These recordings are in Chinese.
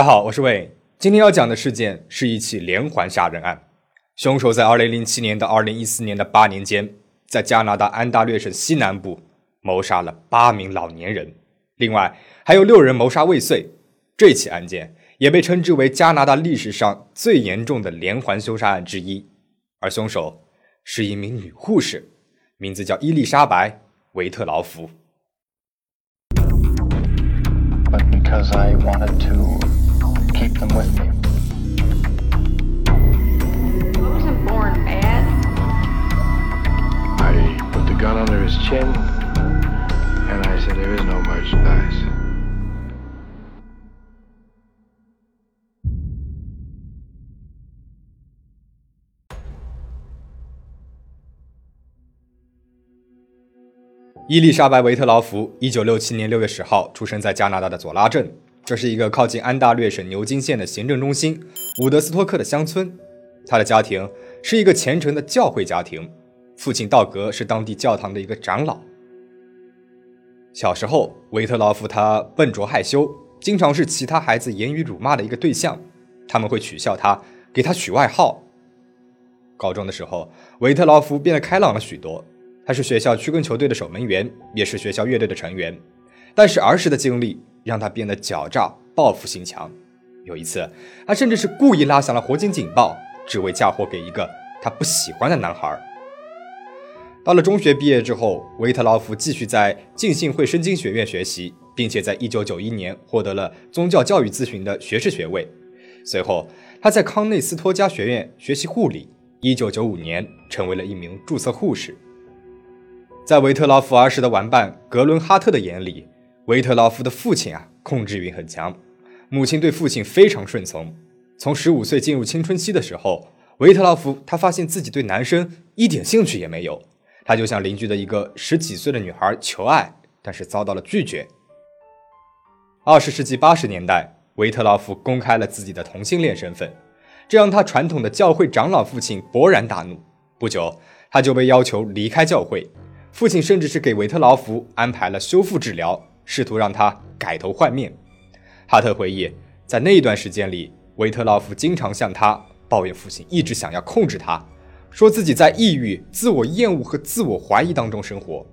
大家好，我是魏。今天要讲的事件是一起连环杀人案，凶手在2007年到2014年的八年间，在加拿大安大略省西南部谋杀了八名老年人，另外还有六人谋杀未遂。这起案件也被称之为加拿大历史上最严重的连环凶杀案之一，而凶手是一名女护士，名字叫伊丽莎白·维特劳夫。Keep them with me. I wasn't born bad. I put the gun under his chin and I said, There is no merchandise. 伊丽莎白·维特劳夫，一九六七年六月十号出生在加拿大的佐拉镇。这是一个靠近安大略省牛津县的行政中心伍德斯托克的乡村。他的家庭是一个虔诚的教会家庭，父亲道格是当地教堂的一个长老。小时候，维特劳夫他笨拙害羞，经常是其他孩子言语辱骂的一个对象，他们会取笑他，给他取外号。高中的时候，维特劳夫变得开朗了许多，他是学校曲棍球队的守门员，也是学校乐队的成员。但是儿时的经历。让他变得狡诈、报复心强。有一次，他甚至是故意拉响了火警警报，只为嫁祸给一个他不喜欢的男孩。到了中学毕业之后，维特劳夫继续在浸信会圣经学院学习，并且在1991年获得了宗教教育咨询的学士学位。随后，他在康内斯托加学院学习护理，1995年成为了一名注册护士。在维特劳夫儿时的玩伴格伦哈特的眼里，维特劳夫的父亲啊，控制欲很强，母亲对父亲非常顺从。从十五岁进入青春期的时候，维特劳夫他发现自己对男生一点兴趣也没有，他就向邻居的一个十几岁的女孩求爱，但是遭到了拒绝。二十世纪八十年代，维特劳夫公开了自己的同性恋身份，这让他传统的教会长老父亲勃然大怒。不久，他就被要求离开教会，父亲甚至是给维特劳夫安排了修复治疗。试图让他改头换面。哈特回忆，在那段时间里，维特劳夫经常向他抱怨父亲一直想要控制他，说自己在抑郁、自我厌恶和自我怀疑当中生活。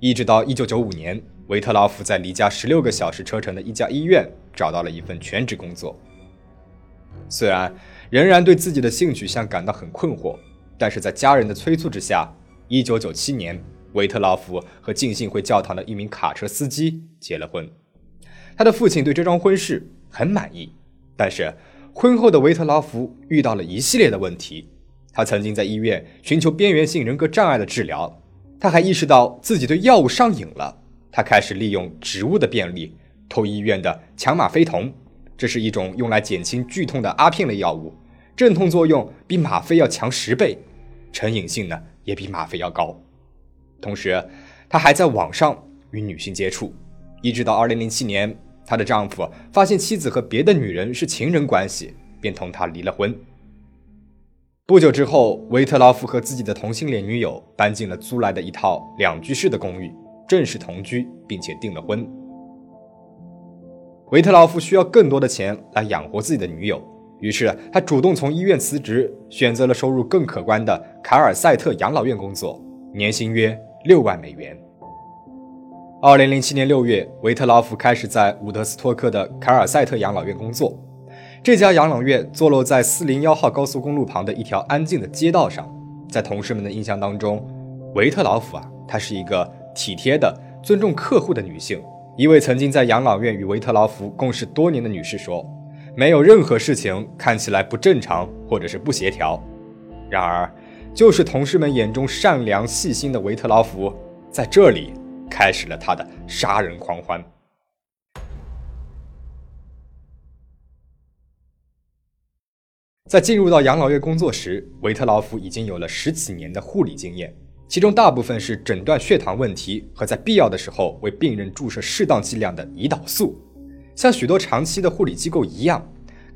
一直到1995年，维特劳夫在离家16个小时车程的一家医院找到了一份全职工作。虽然仍然对自己的性取向感到很困惑，但是在家人的催促之下，1997年。维特劳夫和浸信会教堂的一名卡车司机结了婚，他的父亲对这桩婚事很满意。但是婚后的维特劳夫遇到了一系列的问题。他曾经在医院寻求边缘性人格障碍的治疗，他还意识到自己对药物上瘾了。他开始利用植物的便利偷医院的强吗啡酮，这是一种用来减轻剧痛的阿片类药物，镇痛作用比吗啡要强十倍，成瘾性呢也比吗啡要高。同时，她还在网上与女性接触，一直到2007年，她的丈夫发现妻子和别的女人是情人关系，便同她离了婚。不久之后，维特劳夫和自己的同性恋女友搬进了租来的一套两居室的公寓，正式同居，并且订了婚。维特劳夫需要更多的钱来养活自己的女友，于是他主动从医院辞职，选择了收入更可观的凯尔塞特养老院工作，年薪约。六万美元。二零零七年六月，维特劳夫开始在伍德斯托克的凯尔塞特养老院工作。这家养老院坐落在四零幺号高速公路旁的一条安静的街道上。在同事们的印象当中，维特劳夫啊，她是一个体贴的、尊重客户的女性。一位曾经在养老院与维特劳夫共事多年的女士说：“没有任何事情看起来不正常或者是不协调。”然而。就是同事们眼中善良细心的维特劳夫，在这里开始了他的杀人狂欢。在进入到养老院工作时，维特劳夫已经有了十几年的护理经验，其中大部分是诊断血糖问题和在必要的时候为病人注射适当剂量的胰岛素。像许多长期的护理机构一样，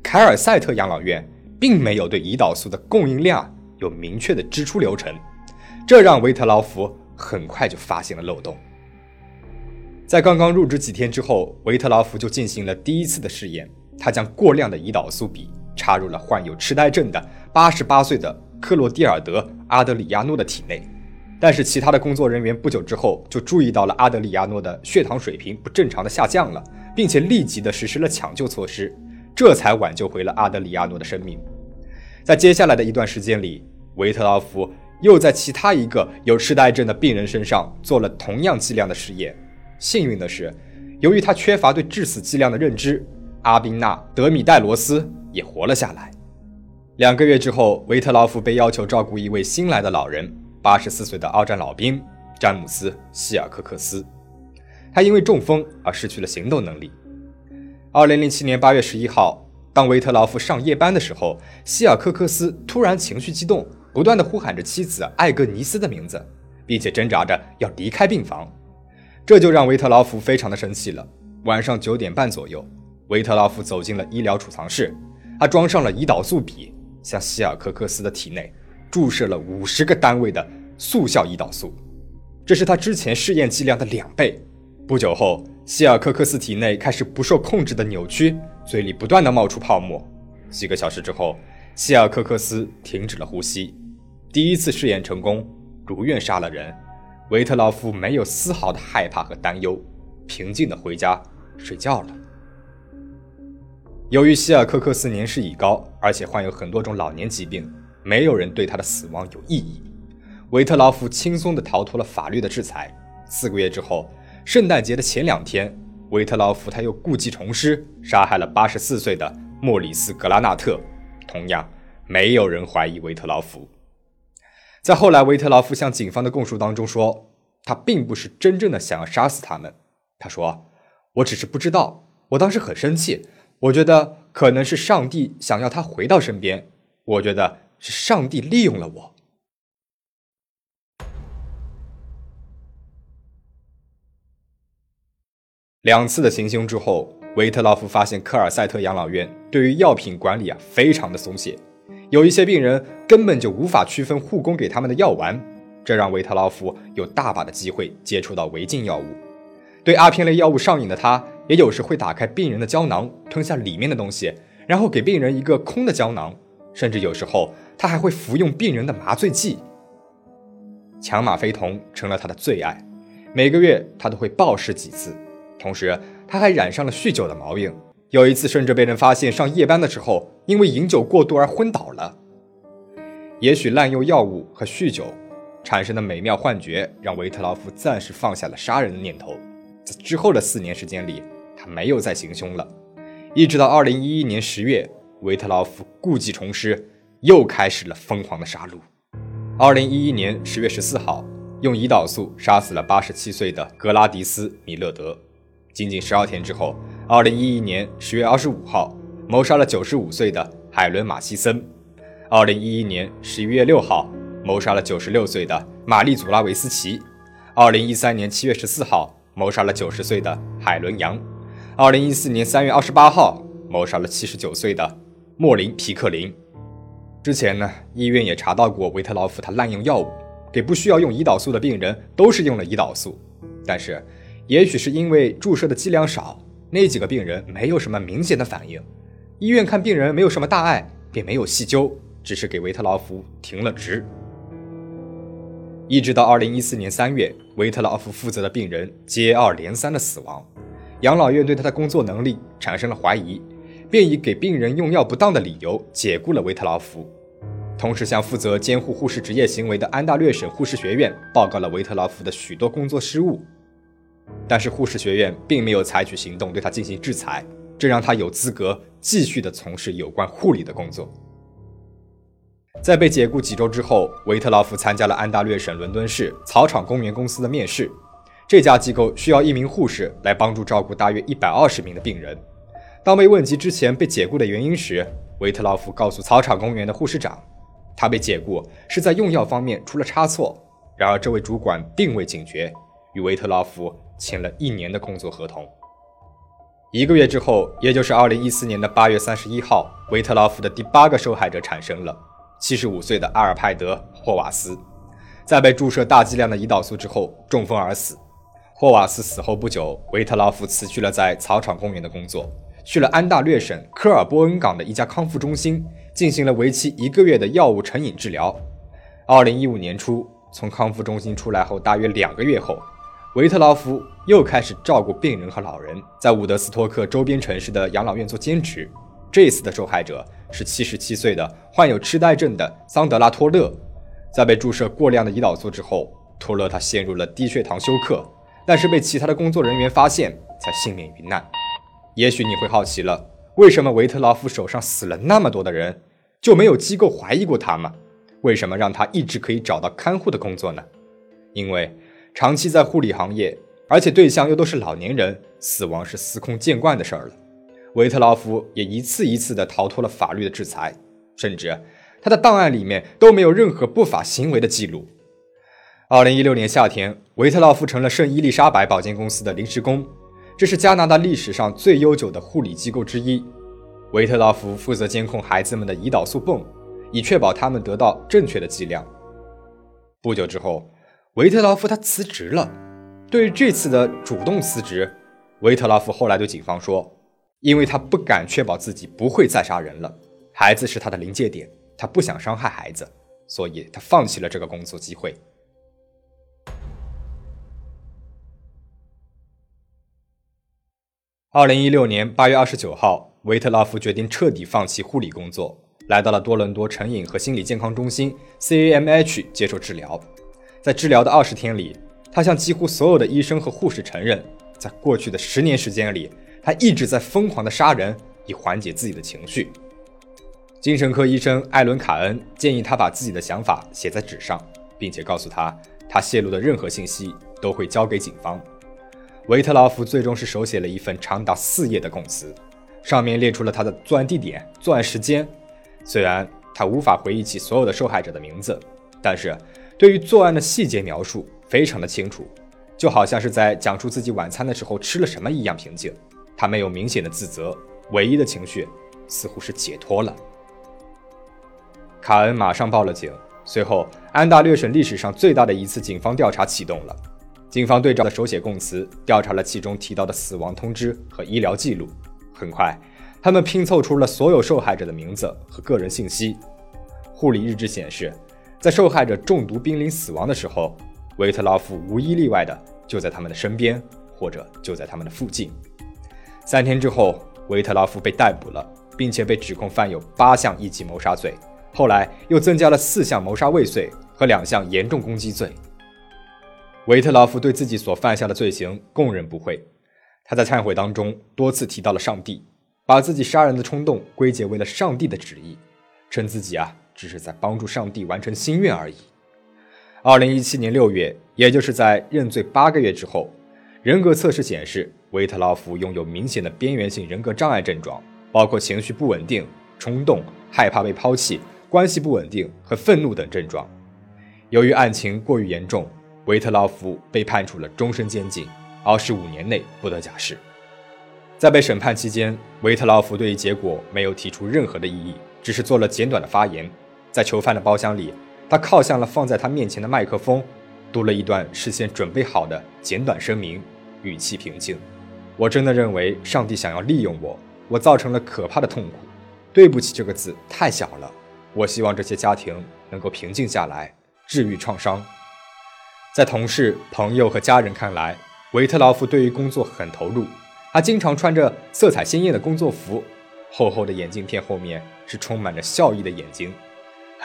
凯尔塞特养老院并没有对胰岛素的供应量。有明确的支出流程，这让维特劳夫很快就发现了漏洞。在刚刚入职几天之后，维特劳夫就进行了第一次的试验。他将过量的胰岛素笔插入了患有痴呆症的八十八岁的克洛蒂尔德·阿德里亚诺的体内。但是，其他的工作人员不久之后就注意到了阿德里亚诺的血糖水平不正常的下降了，并且立即的实施了抢救措施，这才挽救回了阿德里亚诺的生命。在接下来的一段时间里，维特劳夫又在其他一个有痴呆症的病人身上做了同样剂量的实验。幸运的是，由于他缺乏对致死剂量的认知，阿宾纳·德米戴罗斯也活了下来。两个月之后，维特劳夫被要求照顾一位新来的老人。八十四岁的二战老兵詹姆斯·希尔科克斯，他因为中风而失去了行动能力。二零零七年八月十一号，当维特劳夫上夜班的时候，希尔科克斯突然情绪激动，不断的呼喊着妻子艾格尼斯的名字，并且挣扎着要离开病房，这就让维特劳夫非常的生气了。晚上九点半左右，维特劳夫走进了医疗储藏室，他装上了胰岛素笔，向希尔科克斯的体内。注射了五十个单位的速效胰岛素，这是他之前试验剂量的两倍。不久后，希尔科克斯体内开始不受控制的扭曲，嘴里不断的冒出泡沫。几个小时之后，希尔科克斯停止了呼吸。第一次试验成功，如愿杀了人。维特劳夫没有丝毫的害怕和担忧，平静的回家睡觉了。由于希尔科克斯年事已高，而且患有很多种老年疾病。没有人对他的死亡有异议，维特劳夫轻松地逃脱了法律的制裁。四个月之后，圣诞节的前两天，维特劳夫他又故技重施，杀害了八十四岁的莫里斯·格拉纳特。同样，没有人怀疑维特劳夫。在后来，维特劳夫向警方的供述当中说，他并不是真正的想要杀死他们。他说：“我只是不知道，我当时很生气，我觉得可能是上帝想要他回到身边。我觉得。”是上帝利用了我。两次的行凶之后，维特劳夫发现科尔塞特养老院对于药品管理啊非常的松懈，有一些病人根本就无法区分护工给他们的药丸，这让维特劳夫有大把的机会接触到违禁药物。对阿片类药物上瘾的他，也有时会打开病人的胶囊，吞下里面的东西，然后给病人一个空的胶囊，甚至有时候。他还会服用病人的麻醉剂，强吗啡酮成了他的最爱。每个月他都会暴食几次，同时他还染上了酗酒的毛病。有一次甚至被人发现上夜班的时候，因为饮酒过度而昏倒了。也许滥用药物和酗酒产生的美妙幻觉，让维特劳夫暂时放下了杀人的念头。在之后的四年时间里，他没有再行凶了。一直到二零一一年十月，维特劳夫故技重施。又开始了疯狂的杀戮。二零一一年十月十四号，用胰岛素杀死了八十七岁的格拉迪斯·米勒德。仅仅十二天之后，二零一一年十月二十五号，谋杀了九十五岁的海伦·马西森。二零一一年十一月六号，谋杀了九十六岁的玛丽·祖拉维斯奇。二零一三年七月十四号，谋杀了九十岁的海伦·杨。二零一四年三月二十八号，谋杀了七十九岁的莫林·皮克林。之前呢，医院也查到过维特劳夫他滥用药物，给不需要用胰岛素的病人都是用了胰岛素。但是，也许是因为注射的剂量少，那几个病人没有什么明显的反应。医院看病人没有什么大碍，便没有细究，只是给维特劳夫停了职。一直到二零一四年三月，维特劳夫负责的病人接二连三的死亡，养老院对他的工作能力产生了怀疑。便以给病人用药不当的理由解雇了维特劳夫，同时向负责监护护士职业行为的安大略省护士学院报告了维特劳夫的许多工作失误。但是护士学院并没有采取行动对他进行制裁，这让他有资格继续的从事有关护理的工作。在被解雇几周之后，维特劳夫参加了安大略省伦敦市草场公园公司的面试，这家机构需要一名护士来帮助照顾大约一百二十名的病人。当被问及之前被解雇的原因时，维特劳夫告诉草场公园的护士长，他被解雇是在用药方面出了差错。然而，这位主管并未警觉，与维特劳夫签了一年的工作合同。一个月之后，也就是二零一四年的八月三十一号，维特劳夫的第八个受害者产生了，七十五岁的阿尔派德·霍瓦斯，在被注射大剂量的胰岛素之后中风而死。霍瓦斯死后不久，维特劳夫辞去了在草场公园的工作。去了安大略省科尔波恩港的一家康复中心，进行了为期一个月的药物成瘾治疗。二零一五年初，从康复中心出来后，大约两个月后，维特劳夫又开始照顾病人和老人，在伍德斯托克周边城市的养老院做兼职。这次的受害者是七十七岁的患有痴呆症的桑德拉·托勒。在被注射过量的胰岛素之后，托勒他陷入了低血糖休克，但是被其他的工作人员发现，才幸免于难。也许你会好奇了，为什么维特劳夫手上死了那么多的人，就没有机构怀疑过他吗？为什么让他一直可以找到看护的工作呢？因为长期在护理行业，而且对象又都是老年人，死亡是司空见惯的事儿了。维特劳夫也一次一次地逃脱了法律的制裁，甚至他的档案里面都没有任何不法行为的记录。二零一六年夏天，维特劳夫成了圣伊丽莎白保健公司的临时工。这是加拿大历史上最悠久的护理机构之一。维特劳夫负责监控孩子们的胰岛素泵，以确保他们得到正确的剂量。不久之后，维特劳夫他辞职了。对于这次的主动辞职，维特劳夫后来对警方说：“因为他不敢确保自己不会再杀人了，孩子是他的临界点，他不想伤害孩子，所以他放弃了这个工作机会。”二零一六年八月二十九号，维特拉夫决定彻底放弃护理工作，来到了多伦多成瘾和心理健康中心 （CAMH） 接受治疗。在治疗的二十天里，他向几乎所有的医生和护士承认，在过去的十年时间里，他一直在疯狂的杀人，以缓解自己的情绪。精神科医生艾伦·卡恩建议他把自己的想法写在纸上，并且告诉他，他泄露的任何信息都会交给警方。维特劳夫最终是手写了一份长达四页的供词，上面列出了他的作案地点、作案时间。虽然他无法回忆起所有的受害者的名字，但是对于作案的细节描述非常的清楚，就好像是在讲述自己晚餐的时候吃了什么一样平静。他没有明显的自责，唯一的情绪似乎是解脱了。卡恩马上报了警，随后安大略省历史上最大的一次警方调查启动了。警方对照的手写供词，调查了其中提到的死亡通知和医疗记录。很快，他们拼凑出了所有受害者的名字和个人信息。护理日志显示，在受害者中毒濒临死亡的时候，维特劳夫无一例外的就在他们的身边，或者就在他们的附近。三天之后，维特劳夫被逮捕了，并且被指控犯有八项一级谋杀罪，后来又增加了四项谋杀未遂和两项严重攻击罪。维特劳夫对自己所犯下的罪行供认不讳，他在忏悔当中多次提到了上帝，把自己杀人的冲动归结为了上帝的旨意，称自己啊只是在帮助上帝完成心愿而已。二零一七年六月，也就是在认罪八个月之后，人格测试显示维特劳夫拥有明显的边缘性人格障碍症状，包括情绪不稳定、冲动、害怕被抛弃、关系不稳定和愤怒等症状。由于案情过于严重。维特劳夫被判处了终身监禁，二十五年内不得假释。在被审判期间，维特劳夫对于结果没有提出任何的异议，只是做了简短的发言。在囚犯的包厢里，他靠向了放在他面前的麦克风，读了一段事先准备好的简短声明，语气平静：“我真的认为上帝想要利用我，我造成了可怕的痛苦。对不起这个字太小了。我希望这些家庭能够平静下来，治愈创伤。”在同事、朋友和家人看来，维特劳夫对于工作很投入。他经常穿着色彩鲜艳的工作服，厚厚的眼镜片后面是充满着笑意的眼睛，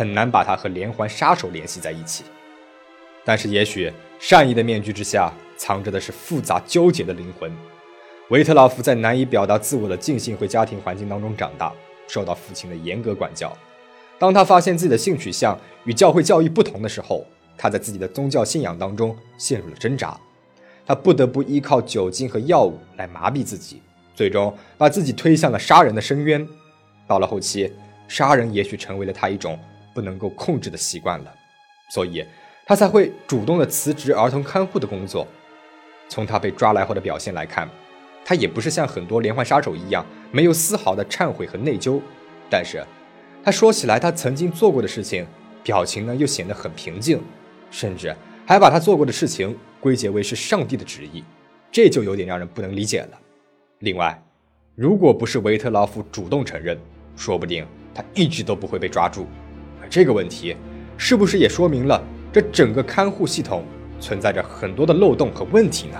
很难把他和连环杀手联系在一起。但是，也许善意的面具之下藏着的是复杂纠结的灵魂。维特劳夫在难以表达自我的浸信会家庭环境当中长大，受到父亲的严格管教。当他发现自己的性取向与教会教育不同的时候，他在自己的宗教信仰当中陷入了挣扎，他不得不依靠酒精和药物来麻痹自己，最终把自己推向了杀人的深渊。到了后期，杀人也许成为了他一种不能够控制的习惯了，所以他才会主动的辞职儿童看护的工作。从他被抓来后的表现来看，他也不是像很多连环杀手一样没有丝毫的忏悔和内疚，但是他说起来他曾经做过的事情，表情呢又显得很平静。甚至还把他做过的事情归结为是上帝的旨意，这就有点让人不能理解了。另外，如果不是维特劳夫主动承认，说不定他一直都不会被抓住。这个问题，是不是也说明了这整个看护系统存在着很多的漏洞和问题呢？